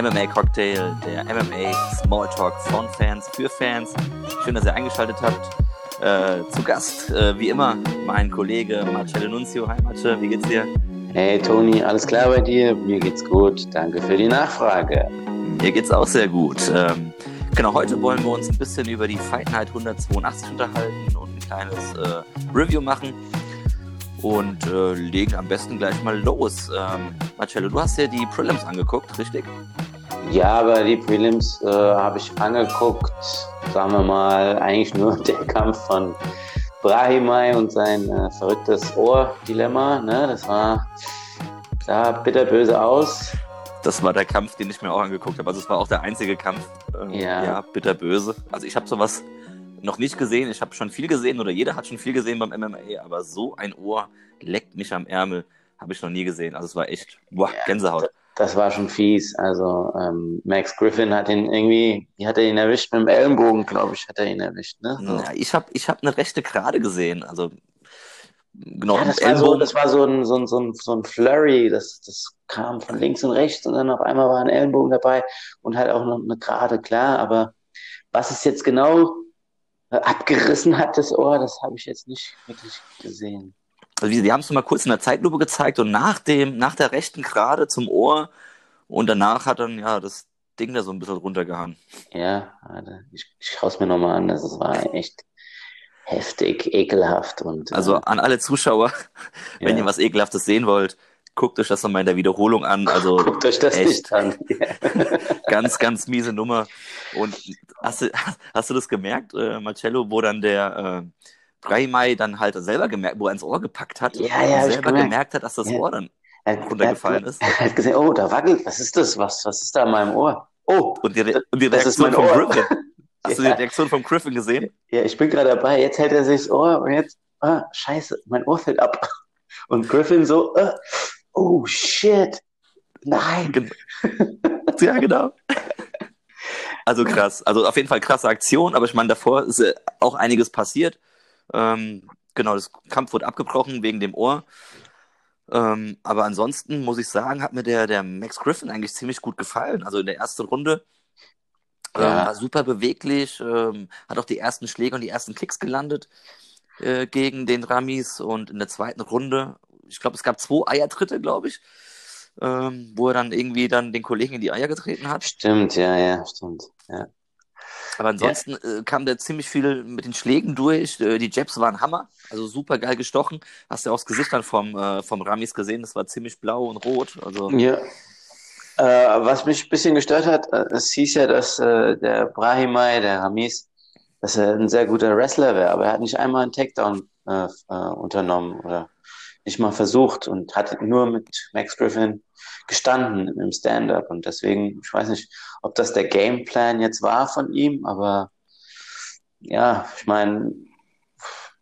MMA Cocktail, der MMA Smalltalk von Fans für Fans. Schön, dass ihr eingeschaltet habt. Äh, zu Gast, äh, wie immer, mein Kollege Marcello Nunzio. Hi Marce, wie geht's dir? Hey Toni, alles klar bei dir? Mir geht's gut. Danke für die Nachfrage. Mir geht's auch sehr gut. Ähm, genau, heute wollen wir uns ein bisschen über die Fight Night 182 unterhalten und ein kleines äh, Review machen und äh, legen am besten gleich mal los. Ähm, Marcello, du hast ja die Prelims angeguckt, richtig? Ja, aber die Prelims äh, habe ich angeguckt, sagen wir mal, eigentlich nur der Kampf von Brahimai und sein äh, verrücktes Ohr-Dilemma. Ne? Das war, sah bitterböse aus. Das war der Kampf, den ich mir auch angeguckt habe. Also es war auch der einzige Kampf. Äh, ja. ja, bitterböse. Also ich habe sowas noch nicht gesehen. Ich habe schon viel gesehen oder jeder hat schon viel gesehen beim MMA, aber so ein Ohr leckt mich am Ärmel, habe ich noch nie gesehen. Also es war echt, boah, ja, Gänsehaut. Das war schon fies. Also ähm, Max Griffin hat ihn irgendwie, wie hat er ihn erwischt? Mit dem Ellenbogen, glaube ich, hat er ihn erwischt. Ne? So. Ja, ich habe ich hab eine rechte Gerade gesehen. Also genau. Ja, das, war so, das war so ein, so ein, so ein, so ein Flurry, das, das kam von links und rechts und dann auf einmal war ein Ellenbogen dabei und halt auch noch eine Gerade, klar. Aber was ist jetzt genau abgerissen hat, das Ohr, das habe ich jetzt nicht wirklich gesehen. Also die, die haben es mal kurz in der Zeitlupe gezeigt und nach dem, nach der rechten Gerade zum Ohr und danach hat dann ja das Ding da so ein bisschen runtergehauen. Ja, ich, ich schaue es mir nochmal an, das war echt heftig, ekelhaft und. Also äh, an alle Zuschauer, wenn ja. ihr was Ekelhaftes sehen wollt, guckt euch das nochmal in der Wiederholung an. Also guckt euch das echt, nicht an. ganz, ganz miese Nummer. Und hast du, hast du das gemerkt, äh, Marcello, wo dann der äh, Braimai dann halt selber gemerkt, wo er ins Ohr gepackt hat ja, ja, und selber gemerkt. gemerkt hat, dass das ja. Ohr dann runtergefallen ist. Er hat gesehen, oh, da wackelt, was ist das? Was, was ist da in meinem Ohr? Oh, und die, Re und die Reaktion von Griffin. Hast du die Reaktion von Griffin gesehen? Ja, ich bin gerade dabei. Jetzt hält er sich das Ohr und jetzt, ah, scheiße, mein Ohr fällt ab. Und Griffin so, äh, oh shit, nein. ja, genau. Also krass. Also auf jeden Fall krasse Aktion, aber ich meine, davor ist auch einiges passiert. Ähm, genau, das Kampf wurde abgebrochen wegen dem Ohr. Ähm, aber ansonsten muss ich sagen, hat mir der, der Max Griffin eigentlich ziemlich gut gefallen. Also in der ersten Runde ähm, ja. war super beweglich, ähm, hat auch die ersten Schläge und die ersten Kicks gelandet äh, gegen den Ramis und in der zweiten Runde ich glaube, es gab zwei Eiertritte, glaube ich, ähm, wo er dann irgendwie dann den Kollegen in die Eier getreten hat. Stimmt, ja, ja, stimmt. Ja. Aber ansonsten ja. äh, kam der ziemlich viel mit den Schlägen durch. Äh, die Jabs waren Hammer, also super geil gestochen. Hast du ja auch das Gesicht dann vom, äh, vom Ramis gesehen, das war ziemlich blau und rot. Also, ja. Äh, was mich ein bisschen gestört hat, äh, es hieß ja, dass äh, der Brahimai, der Ramis, dass er ein sehr guter Wrestler wäre, aber er hat nicht einmal einen Takedown unternommen oder nicht mal versucht und hat nur mit Max Griffin gestanden im Stand-up. Und deswegen, ich weiß nicht, ob das der Gameplan jetzt war von ihm, aber ja, ich meine,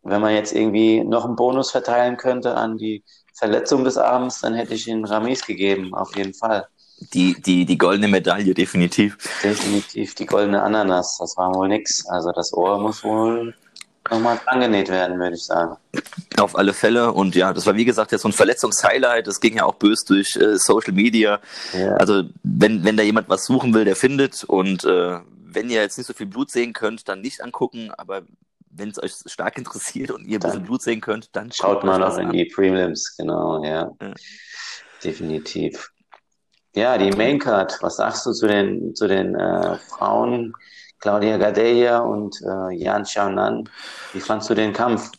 wenn man jetzt irgendwie noch einen Bonus verteilen könnte an die Verletzung des Abends, dann hätte ich ihn Ramis gegeben, auf jeden Fall. Die, die, die goldene Medaille, definitiv. Definitiv, die goldene Ananas, das war wohl nix. Also das Ohr muss wohl nochmal angenäht werden, würde ich sagen. Auf alle Fälle. Und ja, das war wie gesagt jetzt so ein Verletzungshighlight. Das ging ja auch bös durch äh, Social Media. Ja. Also wenn, wenn da jemand was suchen will, der findet. Und äh, wenn ihr jetzt nicht so viel Blut sehen könnt, dann nicht angucken. Aber wenn es euch stark interessiert und ihr ein bisschen Blut sehen könnt, dann schaut mal noch in die Prelims, genau, ja. ja. Definitiv. Ja, die Maincard, was sagst du zu den, zu den äh, Frauen? Claudia Gadelia und äh, Jan Xiaonan. Wie fandst du den Kampf?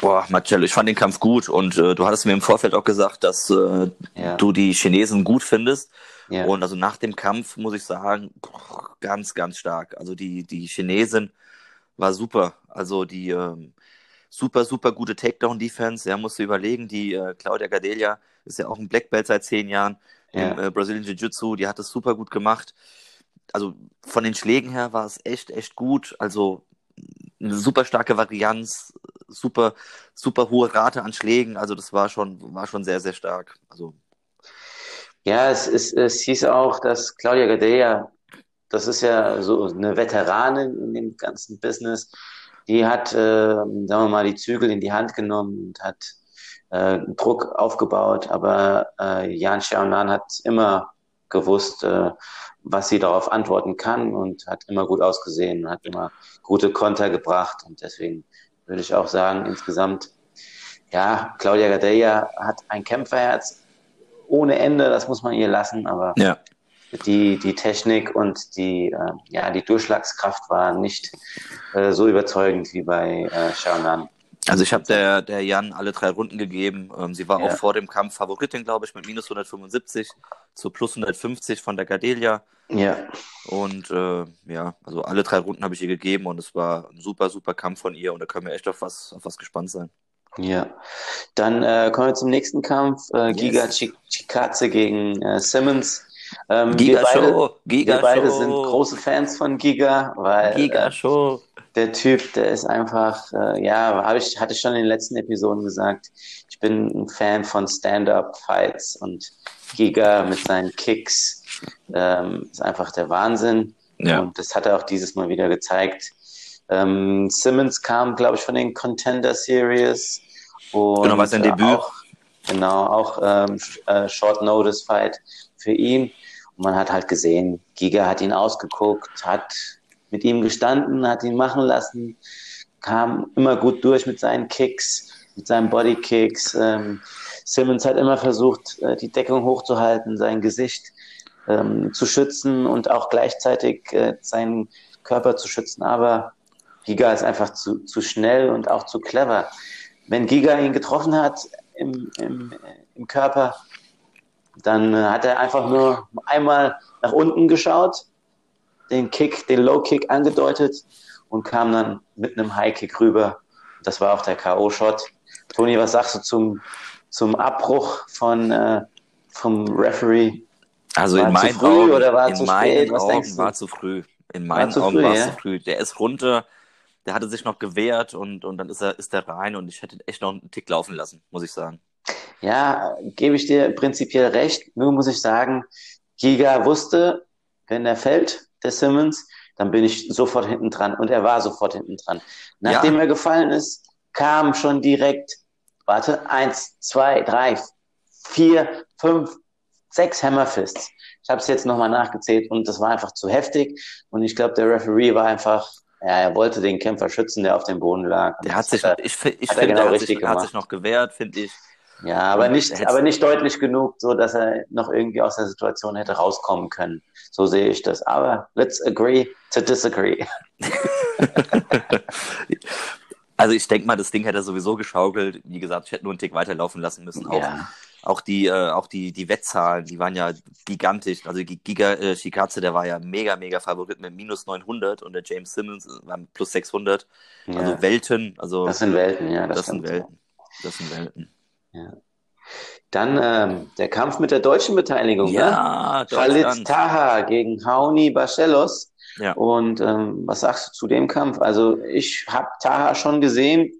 Boah, Marcello, ich fand den Kampf gut und äh, du hattest mir im Vorfeld auch gesagt, dass äh, ja. du die Chinesen gut findest. Ja. Und also nach dem Kampf muss ich sagen, ganz, ganz stark. Also die, die Chinesin war super. Also die ähm, super, super gute Takedown-Defense. Ja, musst du überlegen, die äh, Claudia Gadelia ist ja auch ein Black Belt seit zehn Jahren ja. im äh, Brazilian Jiu-Jitsu. Die hat es super gut gemacht also von den Schlägen her war es echt, echt gut. Also eine super starke Varianz, super, super hohe Rate an Schlägen. Also das war schon, war schon sehr, sehr stark. Also ja, es, es, es hieß auch, dass Claudia Gadea, das ist ja so eine Veteranin in dem ganzen Business, die hat, äh, sagen wir mal, die Zügel in die Hand genommen und hat äh, Druck aufgebaut, aber äh, Jan Xiaonan hat immer gewusst, äh, was sie darauf antworten kann und hat immer gut ausgesehen, hat immer gute Konter gebracht und deswegen würde ich auch sagen, insgesamt, ja, Claudia Gadeja hat ein Kämpferherz ohne Ende, das muss man ihr lassen, aber ja. die, die Technik und die, äh, ja, die Durchschlagskraft war nicht äh, so überzeugend wie bei äh, Xiaonan. Also ich habe der, der Jan alle drei Runden gegeben. Ähm, sie war ja. auch vor dem Kampf Favoritin, glaube ich, mit minus 175 zu plus 150 von der Gardelia. Ja. Und äh, ja, also alle drei Runden habe ich ihr gegeben und es war ein super, super Kampf von ihr und da können wir echt auf was, auf was gespannt sein. Ja. Dann äh, kommen wir zum nächsten Kampf. Äh, yes. Giga Chikaze gegen äh, Simmons. Ähm, Giga wir beide, Show. Giga wir beide Show. sind große Fans von Giga, weil Giga äh, Show. Der Typ, der ist einfach, äh, ja, habe ich, hatte ich schon in den letzten Episoden gesagt, ich bin ein Fan von Stand-up-Fights und Giga mit seinen Kicks ähm, ist einfach der Wahnsinn. Ja. Und das hat er auch dieses Mal wieder gezeigt. Ähm, Simmons kam, glaube ich, von den Contender Series. Und genau, war sein Debüt. Auch, genau, auch ähm, äh, Short Notice Fight für ihn. Und man hat halt gesehen, Giga hat ihn ausgeguckt, hat mit ihm gestanden, hat ihn machen lassen, kam immer gut durch mit seinen Kicks, mit seinen Bodykicks. Ähm, Simmons hat immer versucht, äh, die Deckung hochzuhalten, sein Gesicht ähm, zu schützen und auch gleichzeitig äh, seinen Körper zu schützen. Aber Giga ist einfach zu, zu schnell und auch zu clever. Wenn Giga ihn getroffen hat im, im, im Körper, dann äh, hat er einfach nur einmal nach unten geschaut, den Kick, den Low Kick angedeutet und kam dann mit einem High Kick rüber. Das war auch der K.O.-Shot. Toni, was sagst du zum, zum Abbruch von, äh, vom Referee? Also war in meinen Augen, oder war in zu meinen spät? Augen war zu früh. In meinen war Augen war es ja? zu früh. Der ist runter, der hatte sich noch gewehrt und, und dann ist er, ist er rein und ich hätte echt noch einen Tick laufen lassen, muss ich sagen. Ja, gebe ich dir prinzipiell recht. Nur muss ich sagen, Giga wusste, wenn er fällt, der Simmons, dann bin ich sofort hinten dran. Und er war sofort hinten dran. Nachdem ja. er gefallen ist, kam schon direkt, warte, eins, zwei, drei, vier, fünf, sechs Hammerfists. Ich habe es jetzt nochmal nachgezählt und das war einfach zu heftig. Und ich glaube, der Referee war einfach, ja, er wollte den Kämpfer schützen, der auf dem Boden lag. Der hat sich, er, ich, ich finde, genau der hat sich, hat sich noch gewehrt, finde ich. Ja, aber nicht, aber nicht deutlich genug, so dass er noch irgendwie aus der Situation hätte rauskommen können. So sehe ich das. Aber let's agree to disagree. also ich denke mal, das Ding hätte er sowieso geschaukelt. Wie gesagt, ich hätte nur einen Tick weiterlaufen lassen müssen. Auch, ja. auch die, äh, auch die, die Wettzahlen, die waren ja gigantisch. Also Giga äh, Shikaze, der war ja mega, mega Favorit mit minus 900 und der James Simmons war mit plus 600. Ja. Also Welten. Also, das sind Welten, ja. Das, das sind Welten. Das sind Welten. Ja. Dann ähm, der Kampf mit der deutschen Beteiligung. Ja, ne? Khalid Taha gegen Hauni Barcelos. Ja. Und ähm, was sagst du zu dem Kampf? Also ich habe Taha schon gesehen,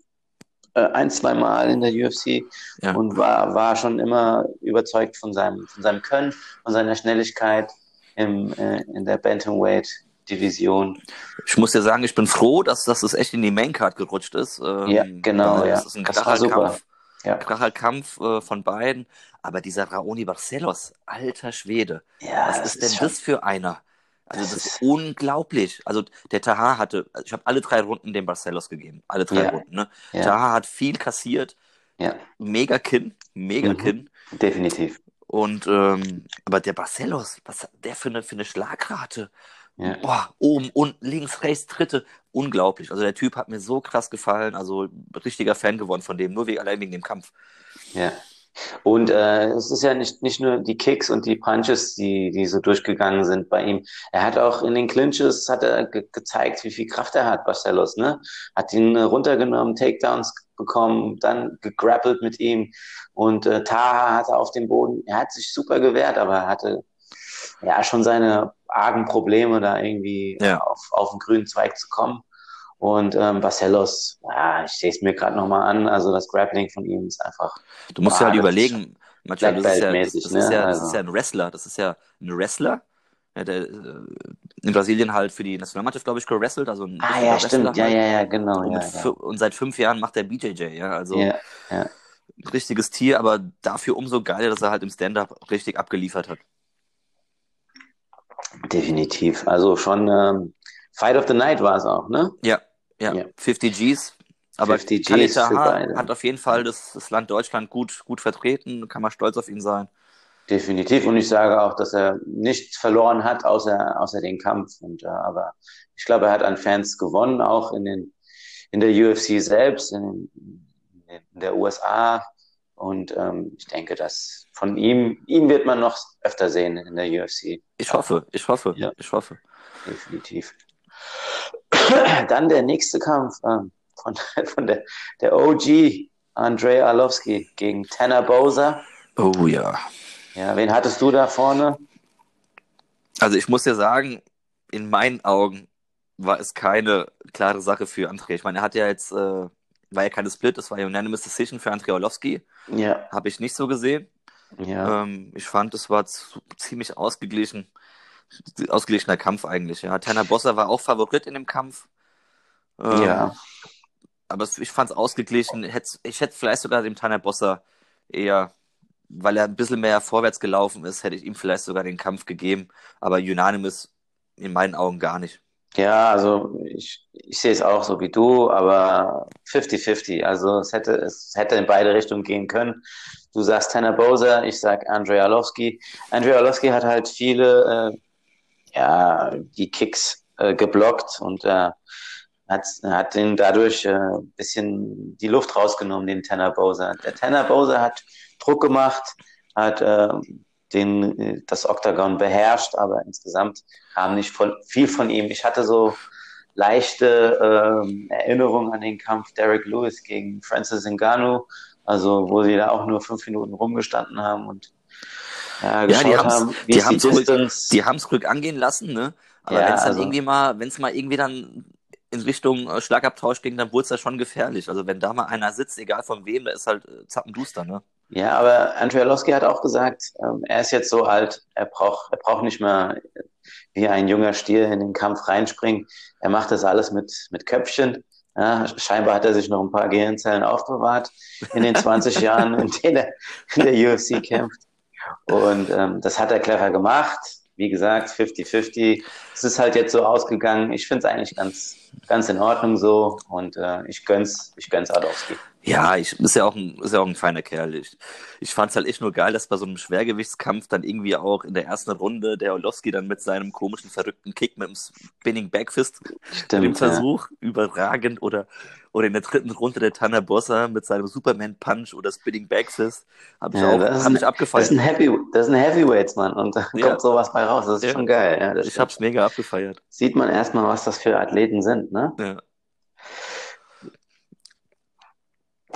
äh, ein, zwei Mal in der UFC ja. und war, war schon immer überzeugt von seinem, von seinem Können, von seiner Schnelligkeit im, äh, in der Bantamweight Division. Ich muss dir sagen, ich bin froh, dass, dass es echt in die Maincard gerutscht ist. Ähm, ja, genau. Ja. Das ist ein das war super. Kampf ja. kracher Kampf äh, von beiden. Aber dieser Raoni Barcelos, alter Schwede, ja, was ist, ist denn schon... das für einer? Also das, das ist unglaublich. Also der Taha hatte, also ich habe alle drei Runden dem Barcelos gegeben, alle drei ja. Runden. Ne? Ja. Taha hat viel kassiert, ja. mega Kinn, mega mhm. Kinn. Definitiv. Und ähm, aber der Barcelos, was hat der für eine, für eine Schlagrate? Ja. Boah, oben, unten, links, rechts, dritte. Unglaublich. Also der Typ hat mir so krass gefallen. Also richtiger Fan geworden von dem, nur wegen, allein wegen dem Kampf. Ja. Und äh, es ist ja nicht, nicht nur die Kicks und die Punches, die, die so durchgegangen sind bei ihm. Er hat auch in den Clinches hat er ge gezeigt, wie viel Kraft er hat, Barcelos, ne? Hat ihn äh, runtergenommen, Takedowns bekommen, dann gegrappelt mit ihm. Und äh, Taha hatte auf dem Boden, er hat sich super gewehrt, aber er hatte ja schon seine argen Probleme, da irgendwie ja. auf, auf den grünen Zweig zu kommen. Und ähm, Barcelos, ja, ich sehe es mir gerade nochmal an, also das Grappling von ihm ist einfach. Du musst dir halt überlegen, manchmal, das, ist ja, das, das, ne? ist ja, das ist also ja ein Wrestler, das ist ja ein Wrestler, ja, der äh, in Brasilien halt für die Nationalmannschaft, glaube ich, gewrestelt, also ein Ah ja, stimmt, halt. ja, ja, ja, genau. Und, ja, ja. und, seit fünf Jahren macht er BJJ, ja, also ja, ja richtiges Tier, aber dafür umso geiler, dass er halt im Stand-Up richtig abgeliefert hat. Definitiv. Also schon ähm, Fight of the Night war es auch, ne? Ja, ja. ja. 50 Gs. Aber 50 Gs hat auf jeden Fall das, das Land Deutschland gut, gut vertreten, kann man stolz auf ihn sein. Definitiv. Und ich sage auch, dass er nichts verloren hat, außer, außer den Kampf. Und, äh, aber ich glaube, er hat an Fans gewonnen, auch in, den, in der UFC selbst, in, in der USA. Und ähm, ich denke, dass von ihm, ihn wird man noch öfter sehen in der UFC. Ich hoffe, ich hoffe, ja. ich hoffe. Definitiv. Dann der nächste Kampf ähm, von, von der, der OG Andrei Arlovski gegen Tanner Bowser. Oh ja. Ja, wen hattest du da vorne? Also ich muss ja sagen, in meinen Augen war es keine klare Sache für André. Ich meine, er hat ja jetzt, äh, war ja keine Split, es war ja Unanimous Decision für André Orlowski. Ja. Habe ich nicht so gesehen. Ja. Ähm, ich fand, es war zu, ziemlich ausgeglichen. Ausgeglichener Kampf eigentlich, ja. Tanner Bosser war auch Favorit in dem Kampf. Ähm, ja. Aber ich fand es ausgeglichen. Ich hätte vielleicht sogar dem Tanner Bosser eher weil er ein bisschen mehr vorwärts gelaufen ist, hätte ich ihm vielleicht sogar den Kampf gegeben. Aber Unanimous in meinen Augen gar nicht. Ja, also ich, ich sehe es auch so wie du, aber 50-50. Also es hätte, es hätte in beide Richtungen gehen können. Du sagst Tanner Bowser, ich sag Andrei Arlovski. Andrei Arlovski hat halt viele, äh, ja, die Kicks äh, geblockt und äh, hat, hat ihn dadurch äh, bisschen die Luft rausgenommen, den Tanner Bowser. Der Tanner Bowser hat Druck gemacht, hat äh, den, das Octagon beherrscht, aber insgesamt kam nicht voll, viel von ihm. Ich hatte so leichte äh, Erinnerungen an den Kampf Derek Lewis gegen Francis Ngannou, also wo sie da auch nur fünf Minuten rumgestanden haben und ja, ja die haben die haben es die haben's ruhig angehen lassen, ne? Aber ja, wenn es dann also, irgendwie mal, wenn es mal irgendwie dann in Richtung äh, Schlagabtausch ging, dann wurde es ja schon gefährlich. Also wenn da mal einer sitzt, egal von wem, da ist halt äh, zappenduster, ne? Ja, aber Andrzejowski hat auch gesagt, ähm, er ist jetzt so alt, er braucht, er braucht nicht mehr wie ein junger Stier in den Kampf reinspringen. Er macht das alles mit, mit Köpfchen. Ja, scheinbar hat er sich noch ein paar Gehirnzellen aufbewahrt in den 20 Jahren, in denen er in der UFC kämpft. Und ähm, das hat er clever gemacht. Wie gesagt, 50-50. Es ist halt jetzt so ausgegangen. Ich finde es eigentlich ganz, ganz in Ordnung so. Und äh, ich gönn's, ich gönn's Adowski. Ja, ich, ist ja auch ein, ist ja auch ein feiner Kerl. Ich, ich fand es halt echt nur geil, dass bei so einem Schwergewichtskampf dann irgendwie auch in der ersten Runde der Orlowski dann mit seinem komischen, verrückten Kick mit dem Spinning Backfist Stimmt, im Versuch ja. überragend oder, oder in der dritten Runde der Tanner Bossa mit seinem Superman Punch oder Spinning Backfist habe ich ja, auch hab ein, ich abgefeiert. Das ist ein, Heavy, das ist ein Heavyweights, Mann, und da ja. kommt sowas bei raus. Das ist schon geil. Ja, ich habe es mega abgefeiert. Sieht man erstmal, was das für Athleten sind, ne? Ja.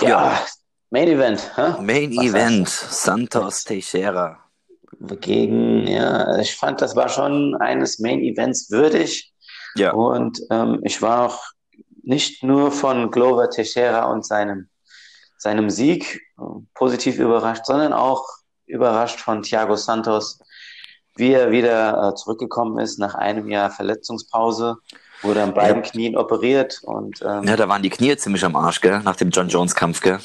Ja, ja. Main Event. Hä? Main Was Event, Santos Teixeira. Gegen, ja, ich fand, das war schon eines Main Events würdig. Ja. Und ähm, ich war auch nicht nur von Glover Teixeira und seinem, seinem Sieg äh, positiv überrascht, sondern auch überrascht von Thiago Santos, wie er wieder äh, zurückgekommen ist nach einem Jahr Verletzungspause. Wurde an beiden ja. Knien operiert und ähm, ja, da waren die Knie ziemlich am Arsch, gell? Nach dem John Jones Kampf, gell?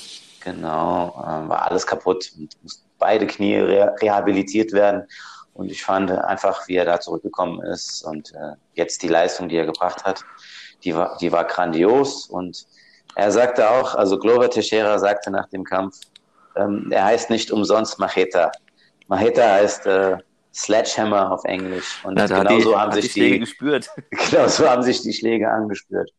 Genau, äh, war alles kaputt und mussten beide Knie re rehabilitiert werden. Und ich fand einfach, wie er da zurückgekommen ist und äh, jetzt die Leistung, die er gebracht hat, die war, die war grandios. Und er sagte auch, also Glover Teixeira sagte nach dem Kampf, ähm, er heißt nicht umsonst Macheta. Macheta heißt äh, Sledgehammer auf Englisch. Und ja, genau so haben sich die, Schläge gespürt. Genau so haben sich die Schläge angespürt.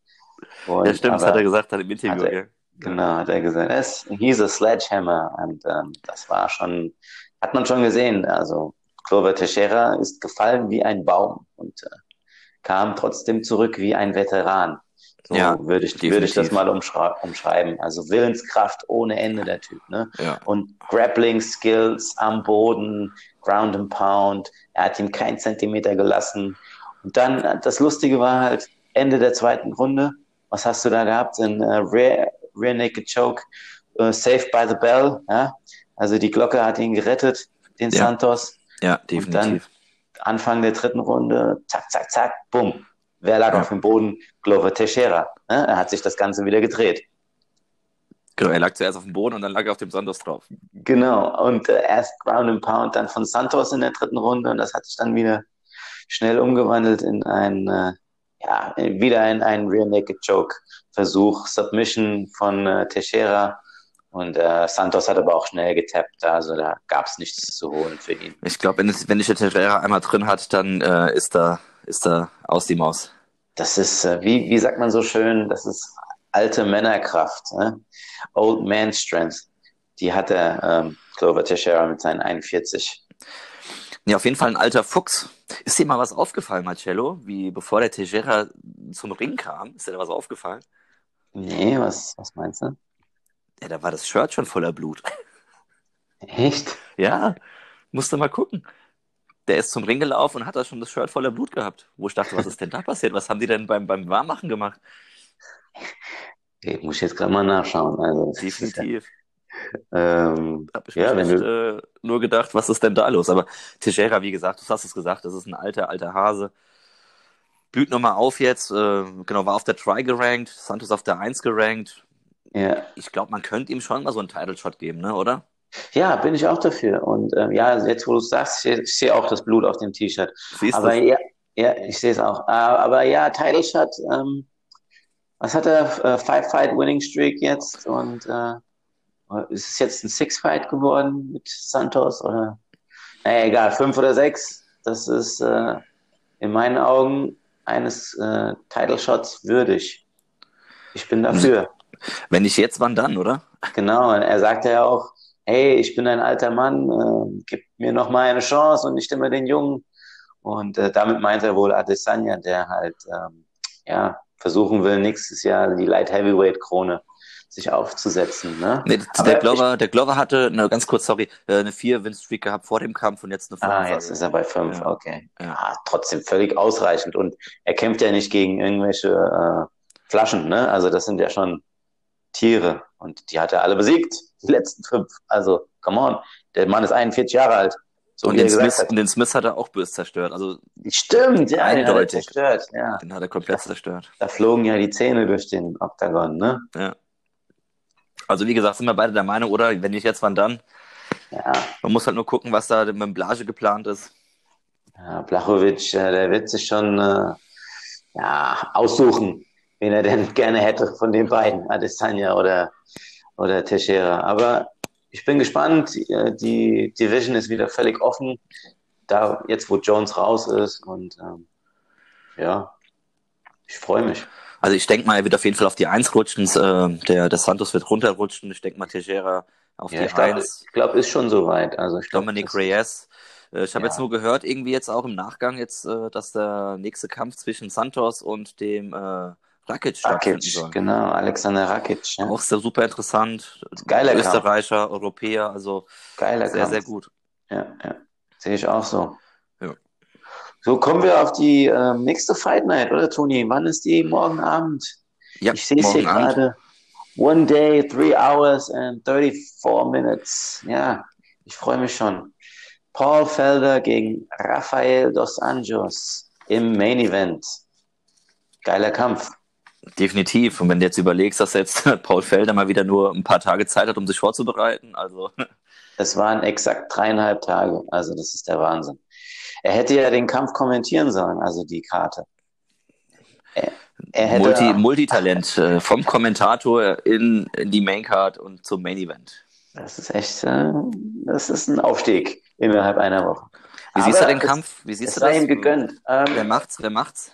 Und, ja, stimmt, das hat er gesagt, hat im Interview. Hat er, genau, hat er gesagt. Es, he's a Sledgehammer. Und ähm, das war schon, hat man schon gesehen. Also Clover Teixeira ist gefallen wie ein Baum und äh, kam trotzdem zurück wie ein Veteran. So ja, würde ich, würde ich das mal umschreiben. Also Willenskraft ohne Ende, der Typ. Ne? Ja. Und Grappling Skills am Boden, Ground and Pound. Er hat ihm keinen Zentimeter gelassen. Und dann, das Lustige war halt, Ende der zweiten Runde, was hast du da gehabt? Ein uh, Rear, Rear Naked Choke, uh, Saved by the Bell. Ja? Also die Glocke hat ihn gerettet, den ja. Santos. Ja, definitiv. Anfang der dritten Runde, zack, zack, zack, bumm. Wer lag ja. auf dem Boden? Glover Teixeira. Ne? Er hat sich das Ganze wieder gedreht. Genau, er lag zuerst auf dem Boden und dann lag er auf dem Santos drauf. Genau, und äh, erst Ground and Pound, dann von Santos in der dritten Runde und das hat sich dann wieder schnell umgewandelt in ein, äh, ja, wieder in einen Rear Naked Choke Versuch, Submission von äh, Teixeira und äh, Santos hat aber auch schnell getappt, also da gab es nichts zu holen für ihn. Ich glaube, wenn, wenn ich Teixeira einmal drin hat, dann äh, ist da ist da aus die Maus. Das ist, äh, wie, wie sagt man so schön, das ist alte Männerkraft, ne? Old Man Strength. Die hatte ähm, Clover Teixeira mit seinen 41. Ja, auf jeden Fall ein alter Fuchs. Ist dir mal was aufgefallen, Marcello? Wie bevor der Teixeira zum Ring kam, ist dir da was aufgefallen? Nee, was, was meinst du? Ja, da war das Shirt schon voller Blut. Echt? Ja, musste mal gucken. Der ist zum Ring gelaufen und hat da schon das Shirt voller Blut gehabt. Wo ich dachte, was ist denn da passiert? Was haben die denn beim, beim Warmmachen gemacht? Ich muss jetzt gerade mal nachschauen. Also, Definitiv. Ähm, Hab ich ja, du, äh, nur gedacht, was ist denn da los? Aber Teixeira, wie gesagt, du hast es gesagt, das ist ein alter, alter Hase. Blüht nochmal auf jetzt. Äh, genau, war auf der Try gerankt, Santos auf der 1 gerankt. Ja, Ich glaube, man könnte ihm schon mal so einen Title Shot geben, ne, oder? ja, bin ich auch dafür. Und ähm, ja, also jetzt, wo du es sagst, ich, ich sehe auch das Blut auf dem T-Shirt. Siehst Aber du? ja, ja, ich sehe es auch. Aber ja, Title Shot, ähm, was hat er? Äh, Five-Fight-Winning Streak jetzt und äh, ist es jetzt ein Six-Fight geworden mit Santos oder? Naja, egal, fünf oder sechs. Das ist äh, in meinen Augen eines äh, Title Shots würdig. Ich bin dafür. Wenn nicht jetzt, wann dann, oder? Genau, er sagte ja auch, hey, ich bin ein alter Mann, äh, gib mir noch mal eine Chance und nicht immer den Jungen. Und äh, damit meint er wohl Adesanya, der halt ähm, ja versuchen will, nächstes Jahr die Light Heavyweight Krone sich aufzusetzen. Ne? Nee, der, Glover, der Glover hatte, eine, ganz kurz, sorry, äh, eine 4-Win-Streak gehabt vor dem Kampf und jetzt eine Ich, ah, 5. jetzt ist er bei fünf, Ja. okay. Ja. Ja, trotzdem völlig ausreichend. Und er kämpft ja nicht gegen irgendwelche äh, Flaschen, ne? Also das sind ja schon Tiere. Und die hat er alle besiegt, die letzten fünf. Also, come on, der Mann ist 41 Jahre alt. So Und den Smith, hat. den Smith hat er auch böse zerstört. Also Stimmt, ja, den hat er Eindeutig. zerstört. Ja. den hat er komplett zerstört. Da flogen ja die Zähne durch den Oktagon, ne? Ja. Also wie gesagt, sind wir beide der Meinung, oder? Wenn nicht jetzt, wann dann? Ja, Man muss halt nur gucken, was da mit Blage geplant ist. ja Blachowitsch, äh, der wird sich schon äh, ja, aussuchen, wen er denn gerne hätte von den beiden, Adesanya oder, oder Teixeira. Aber ich bin gespannt. Äh, Die Division ist wieder völlig offen, da jetzt, wo Jones raus ist. Und ähm, ja, ich freue mich. Also ich denke mal, er wird auf jeden Fall auf die 1 rutschen. Äh, der, der Santos wird runterrutschen. Ich denke mal, Teixeira auf Ja, die ich glaube, 1. ich glaub, ist schon soweit. Also ich glaub, Dominic Reyes. Äh, Ich habe Ja. jetzt nur gehört, irgendwie jetzt auch im Nachgang jetzt, äh, dass der nächste Kampf zwischen Santos und dem Rakic stattfinden Rakic, soll. genau, Alexander Rakic. Ja. Auch sehr super interessant. Geiler Kampf. Österreicher, Europäer, also Geiler sehr, Kampf. sehr gut. Ja, ja. Sehe ich auch so. Ja. So, kommen wir auf die ähm, nächste Fight Night, oder Toni? Wann ist die? Morgen Abend. Ja, ich sehe es hier Abend. gerade. One day, three hours and 34 minutes. Ja, ich freue mich schon. Paul Felder gegen Rafael Dos Anjos im Main Event. Geiler Kampf. Definitiv. Und wenn du jetzt überlegst, dass jetzt Paul Felder mal wieder nur ein paar Tage Zeit hat, um sich vorzubereiten, also Es waren exakt dreieinhalb Tage. Also, das ist der Wahnsinn. Er hätte ja den Kampf kommentieren sollen, also die Karte. Er, er hätte. Multi, Multitalent äh, vom Kommentator in, in die Maincard und zum Main Event. Das ist echt, äh, das ist ein Aufstieg innerhalb einer Woche. Wie siehst du Aber den es- Kampf? Wie Es siehst du sei das? ihm gegönnt. Wer Ähm, macht's? Wer macht's?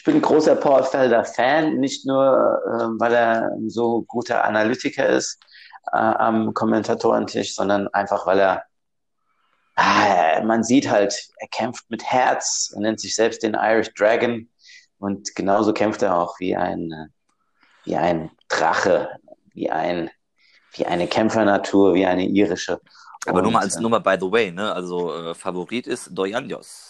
Ich bin ein großer Paul Felder Fan, nicht nur, ähm, weil er ein so guter Analytiker ist äh, am Kommentatorentisch, sondern einfach, weil er, ah, man sieht halt, er kämpft mit Herz, er nennt sich selbst den Irish Dragon und genauso kämpft er auch wie ein, äh, wie ein Drache, wie ein, wie eine Kämpfernatur, wie eine irische. Aber nur Und, mal als äh, nur mal by the way, ne? Also äh, Favorit ist Dojanjos.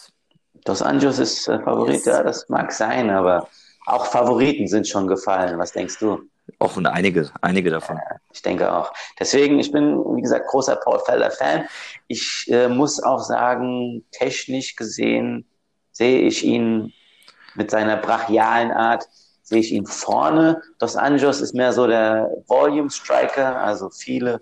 Dos Anjos ist äh, Favorit, Yes. ja, das mag sein, aber auch Favoriten sind schon gefallen. Was denkst du? Auch und einige, einige davon. Ich denke auch. Deswegen, ich bin, wie gesagt, großer Paul Felder Fan. Ich äh, muss auch sagen, technisch gesehen sehe ich ihn mit seiner brachialen Art, sehe ich ihn vorne. Dos Anjos ist mehr so der Volume Striker, also viele,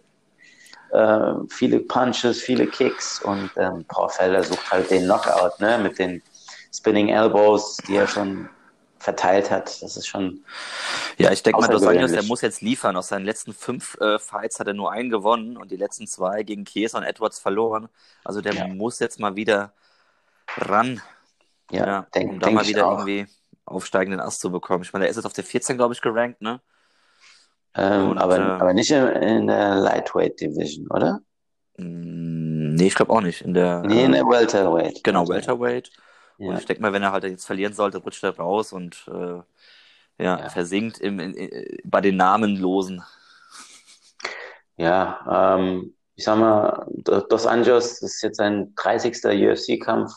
äh, viele Punches, viele Kicks und ähm, Paul Felder sucht halt den Knockout, ne, mit den Spinning Elbows, die er schon verteilt hat. Das ist schon. Ja, ich denke mal, Dos Anjos, der muss jetzt liefern. Aus seinen letzten fünf äh, Fights hat er nur einen gewonnen und die letzten zwei gegen Chiesa und Edwards verloren. Also der ja. muss jetzt mal wieder ran. Ja, ja denk, um da mal wieder irgendwie aufsteigenden Ast zu bekommen. Ich meine, er ist jetzt auf der 14, glaube ich, gerankt, ne? Ähm, und, aber, äh, aber nicht in, in, der Lightweight Division, oder? Mm, nee, ich glaube auch nicht. In der, nee, in der Welterweight. Genau, Welterweight. Ja. Und ich denke mal, wenn er halt jetzt verlieren sollte, rutscht er raus und äh, ja, ja, versinkt im, in, in, bei den Namenlosen. Ja, ähm, ich sag mal, Dos Anjos ist jetzt sein 30. UFC-Kampf.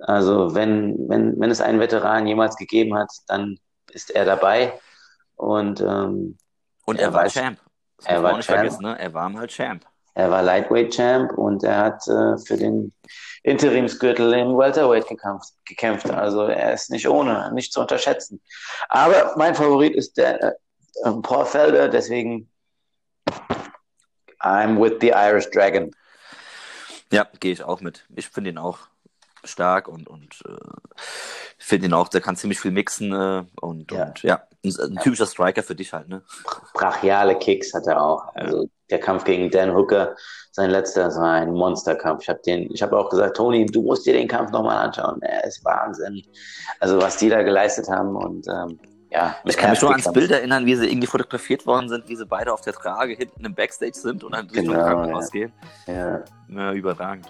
Also wenn, wenn, wenn es einen Veteran jemals gegeben hat, dann ist er dabei. Und, ähm, und er, er war weiß, Champ. Das er war nicht Champ. vergessen, ne? Er war mal Champ. Er war Lightweight Champ und er hat äh, für den Interimsgürtel im Welterweight gekämpft, gekämpft. Also er ist nicht ohne, nicht zu unterschätzen. Aber mein Favorit ist der äh, Paul Felder, deswegen I'm with the Irish Dragon. Ja, gehe ich auch mit. Ich finde ihn auch stark und, und äh, finde ihn auch, der kann ziemlich viel mixen äh, und, ja. und ja, ein, ein ja. typischer Striker für dich halt, ne? Brachiale Kicks hat er auch. Also der Kampf gegen Dan Hooker, sein letzter, das war ein Monsterkampf. Ich habe den, ich habe auch gesagt, Toni, du musst dir den Kampf nochmal anschauen. Er ist Wahnsinn. Also was die da geleistet haben und ähm, ja, ich kann mich nur ans Bild erinnern, wie sie irgendwie fotografiert worden sind, wie sie beide auf der Trage hinten im Backstage sind und dann durch genau, Krankenhaus ja. gehen. Ja. ja. Überragend.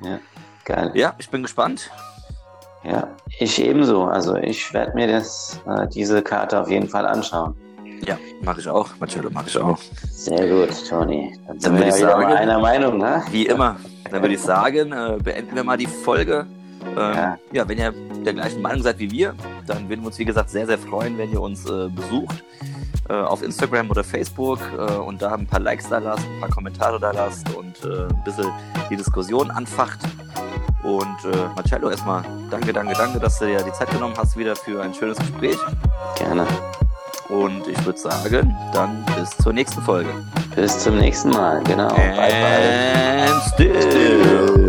Ja. Geil. Ja, ich bin gespannt. Ja, ich ebenso. Also ich werde mir das, äh, diese Karte auf jeden Fall anschauen. Ja, mache ich auch. Marcello, mache ich auch. Sehr gut, Toni. Dann, Dann würde ich sagen, einer Meinung, ne? Wie immer. Dann würde ich sagen, äh, beenden wir mal die Folge. Ähm, ja. ja. wenn ihr der gleichen Meinung seid wie wir, dann würden wir uns, wie gesagt, sehr, sehr freuen, wenn ihr uns äh, besucht äh, auf Instagram oder Facebook äh, und da ein paar Likes da lasst, ein paar Kommentare da lasst und äh, ein bisschen die Diskussion anfacht. Und äh, Marcello, erstmal danke, danke, danke, dass du dir die Zeit genommen hast wieder für ein schönes Gespräch. Gerne. Und ich würde sagen, dann bis zur nächsten Folge. Bis zum nächsten Mal, genau. And bye bye. Still. still.